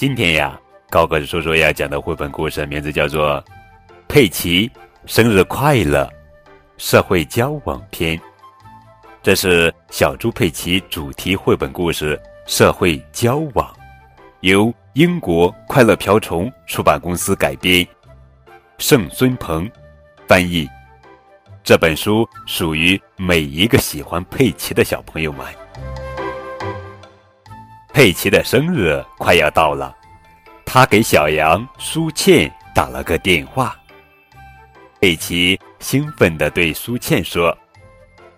今天呀，高个子叔叔要讲的绘本故事名字叫做《佩奇生日快乐》，社会交往篇。这是小猪佩奇主题绘本故事《社会交往》，由英国快乐瓢虫出版公司改编，盛孙鹏翻译。这本书属于每一个喜欢佩奇的小朋友们。佩奇的生日快要到了，他给小羊苏倩打了个电话。佩奇兴奋地对苏倩说：“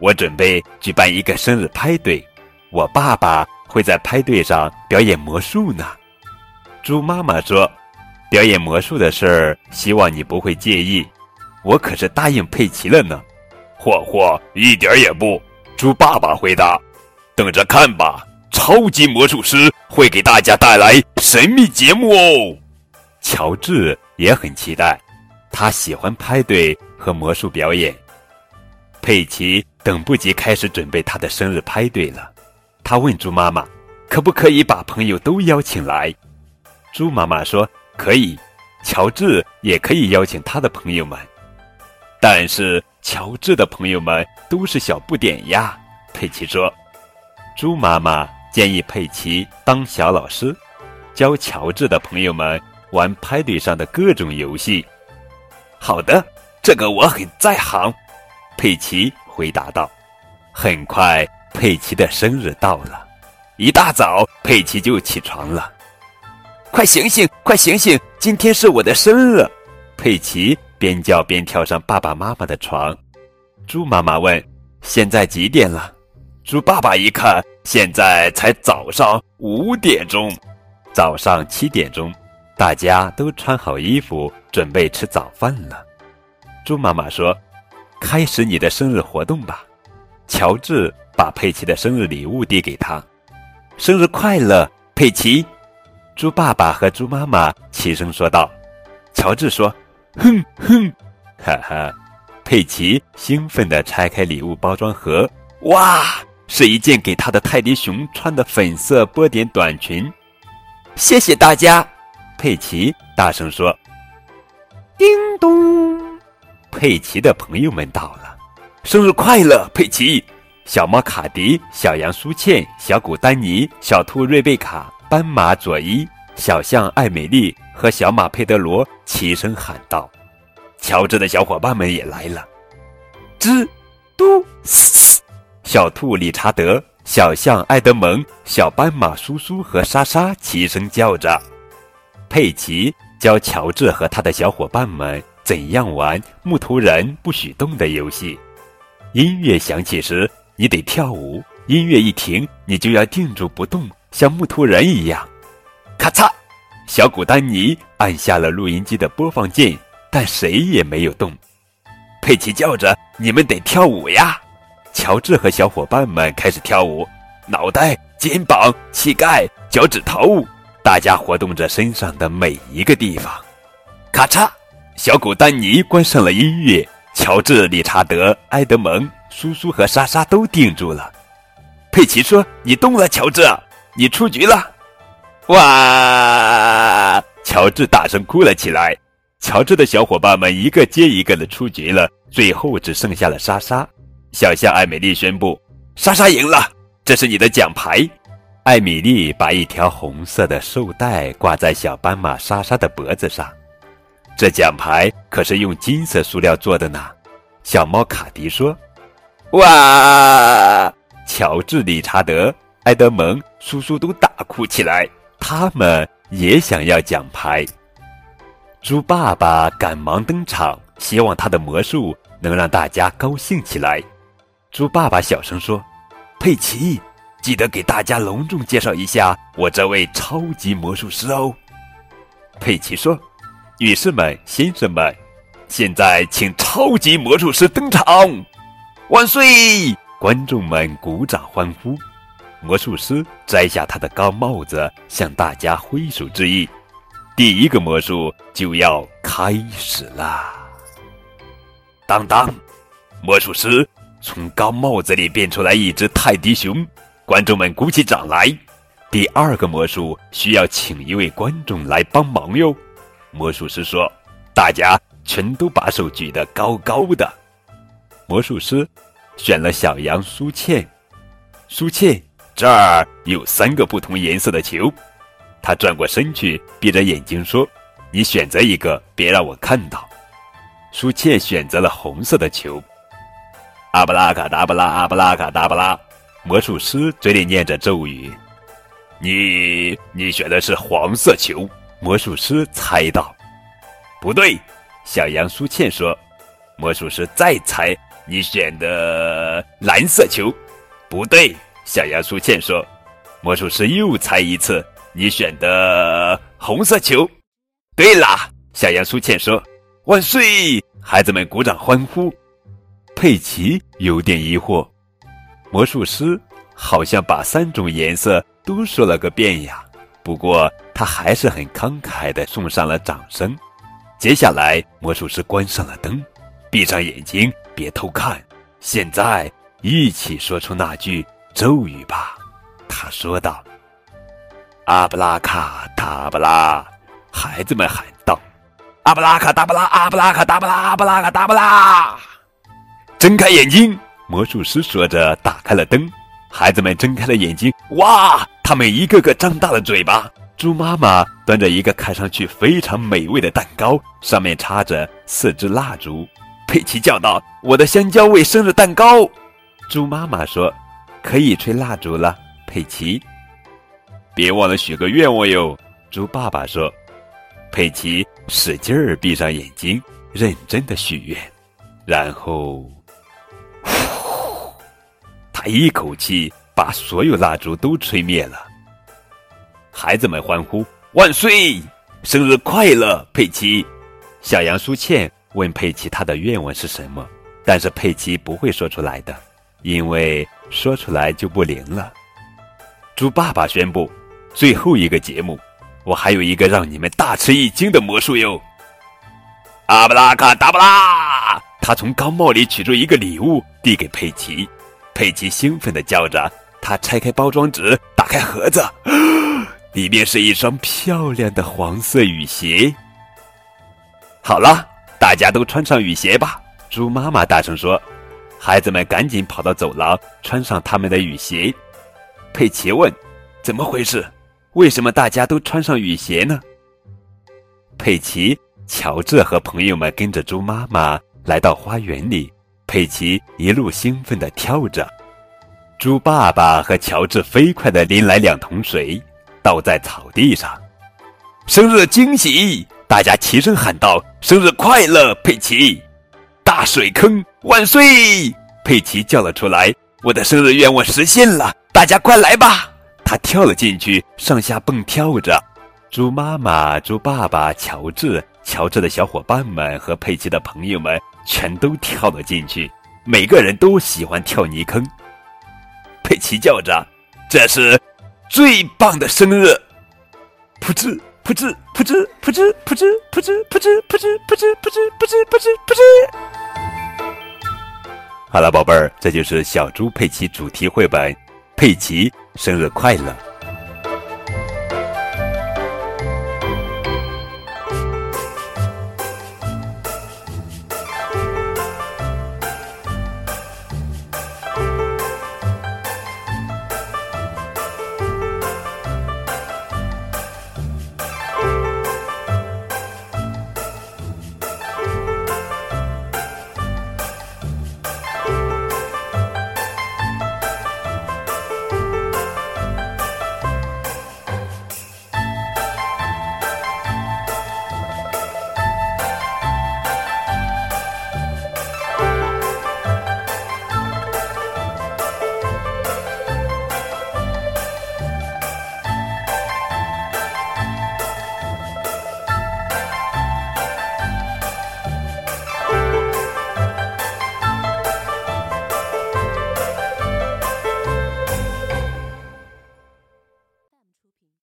我准备举办一个生日派对，我爸爸会在派对上表演魔术呢。”猪妈妈说：“表演魔术的事儿，希望你不会介意。我可是答应佩奇了呢。”“嚯嚯，一点也不。”猪爸爸回答。“等着看吧。”超级魔术师会给大家带来神秘节目哦！乔治也很期待，他喜欢派对和魔术表演。佩奇等不及开始准备他的生日派对了，他问猪妈妈：“可不可以把朋友都邀请来？”猪妈妈说：“可以，乔治也可以邀请他的朋友们。”但是乔治的朋友们都是小不点呀，佩奇说。猪妈妈。建议佩奇当小老师，教乔治的朋友们玩派对上的各种游戏。好的，这个我很在行。佩奇回答道。很快，佩奇的生日到了。一大早，佩奇就起床了。快醒醒，快醒醒！今天是我的生日。佩奇边叫边跳上爸爸妈妈的床。猪妈妈问：“现在几点了？”猪爸爸一看，现在才早上五点钟，早上七点钟，大家都穿好衣服，准备吃早饭了。猪妈妈说：“开始你的生日活动吧。”乔治把佩奇的生日礼物递给他：“生日快乐，佩奇！”猪爸爸和猪妈妈齐声说道。乔治说：“哼哼，哈哈！”佩奇兴奋地拆开礼物包装盒，哇！是一件给他的泰迪熊穿的粉色波点短裙，谢谢大家，佩奇大声说。叮咚，佩奇的朋友们到了，生日快乐，佩奇！小猫卡迪、小羊苏茜、小狗丹尼、小兔瑞贝卡、斑马佐伊、小象艾美丽和小马佩德罗齐声喊道。乔治的小伙伴们也来了，吱嘟。小兔理查德、小象埃德蒙、小斑马苏苏和莎莎齐声叫着。佩奇教乔治和他的小伙伴们怎样玩木头人不许动的游戏。音乐响起时，你得跳舞；音乐一停，你就要定住不动，像木头人一样。咔嚓！小古丹尼按下了录音机的播放键，但谁也没有动。佩奇叫着：“你们得跳舞呀！”乔治和小伙伴们开始跳舞，脑袋、肩膀、膝盖、脚趾头，大家活动着身上的每一个地方。咔嚓！小狗丹尼关上了音乐，乔治、理查德、埃德蒙、苏苏和莎莎都定住了。佩奇说：“你动了，乔治，你出局了！”哇！乔治大声哭了起来。乔治的小伙伴们一个接一个的出局了，最后只剩下了莎莎。小象艾美丽宣布：“莎莎赢了，这是你的奖牌。”艾米丽把一条红色的绶带挂在小斑马莎莎的脖子上，这奖牌可是用金色塑料做的呢。小猫卡迪说：“哇！”乔治、理查德、埃德蒙、苏苏都大哭起来，他们也想要奖牌。猪爸爸赶忙登场，希望他的魔术能让大家高兴起来。猪爸爸小声说：“佩奇，记得给大家隆重介绍一下我这位超级魔术师哦。”佩奇说：“女士们、先生们，现在请超级魔术师登场，万岁！”观众们鼓掌欢呼。魔术师摘下他的高帽子，向大家挥手致意。第一个魔术就要开始啦！当当，魔术师。从高帽子里变出来一只泰迪熊，观众们鼓起掌来。第二个魔术需要请一位观众来帮忙哟。魔术师说：“大家全都把手举得高高的。”魔术师选了小羊苏茜。苏茜，这儿有三个不同颜色的球。他转过身去，闭着眼睛说：“你选择一个，别让我看到。”苏茜选择了红色的球。阿布拉卡达布拉，阿布拉卡达布拉，魔术师嘴里念着咒语。你你选的是黄色球，魔术师猜到。不对，小羊苏倩说。魔术师再猜，你选的蓝色球，不对，小羊苏倩说。魔术师又猜一次，你选的红色球，对啦，小羊苏倩说。万岁！孩子们鼓掌欢呼。佩奇有点疑惑，魔术师好像把三种颜色。都说了个遍呀，不过他还是很慷慨的送上了掌声。接下来，魔术师关上了灯，闭上眼睛，别偷看。现在，一起说出那句咒语吧。他说道：“阿布拉卡达布拉。”孩子们喊道：“阿布拉卡达布拉，阿布拉卡达布拉，阿布拉卡达布拉。”睁开眼睛，魔术师说着，打开了灯。孩子们睁开了眼睛，哇！他们一个个张大了嘴巴。猪妈妈端着一个看上去非常美味的蛋糕，上面插着四支蜡烛。佩奇叫道：“我的香蕉味生日蛋糕！”猪妈妈说：“可以吹蜡烛了。”佩奇，别忘了许个愿望哟。猪爸爸说。佩奇使劲儿闭上眼睛，认真的许愿，然后。他一口气把所有蜡烛都吹灭了。孩子们欢呼：“万岁！生日快乐，佩奇！”小羊苏茜问佩奇他的愿望是什么，但是佩奇不会说出来的，因为说出来就不灵了。猪爸爸宣布：“最后一个节目，我还有一个让你们大吃一惊的魔术哟！”阿布拉卡达布拉！他从高帽里取出一个礼物，递给佩奇。佩奇兴奋地叫着，他拆开包装纸，打开盒子，里面是一双漂亮的黄色雨鞋。好了，大家都穿上雨鞋吧！猪妈妈大声说。孩子们赶紧跑到走廊，穿上他们的雨鞋。佩奇问：“怎么回事？为什么大家都穿上雨鞋呢？”佩奇、乔治和朋友们跟着猪妈妈来到花园里。佩奇一路兴奋地跳着，猪爸爸和乔治飞快地拎来两桶水，倒在草地上。生日惊喜！大家齐声喊道：“生日快乐，佩奇！”大水坑万岁！佩奇叫了出来：“我的生日愿望实现了，大家快来吧！”他跳了进去，上下蹦跳着。猪妈妈、猪爸爸、乔治、乔治的小伙伴们和佩奇的朋友们。全都跳了进去，每个人都喜欢跳泥坑。佩奇叫着：“这是最棒的生日！”噗嗤噗嗤噗嗤噗嗤噗嗤噗嗤噗嗤噗嗤噗嗤噗嗤噗嗤噗嗤噗嗤。好了，宝贝儿，这就是小猪佩奇主题绘本《佩奇生日快乐》。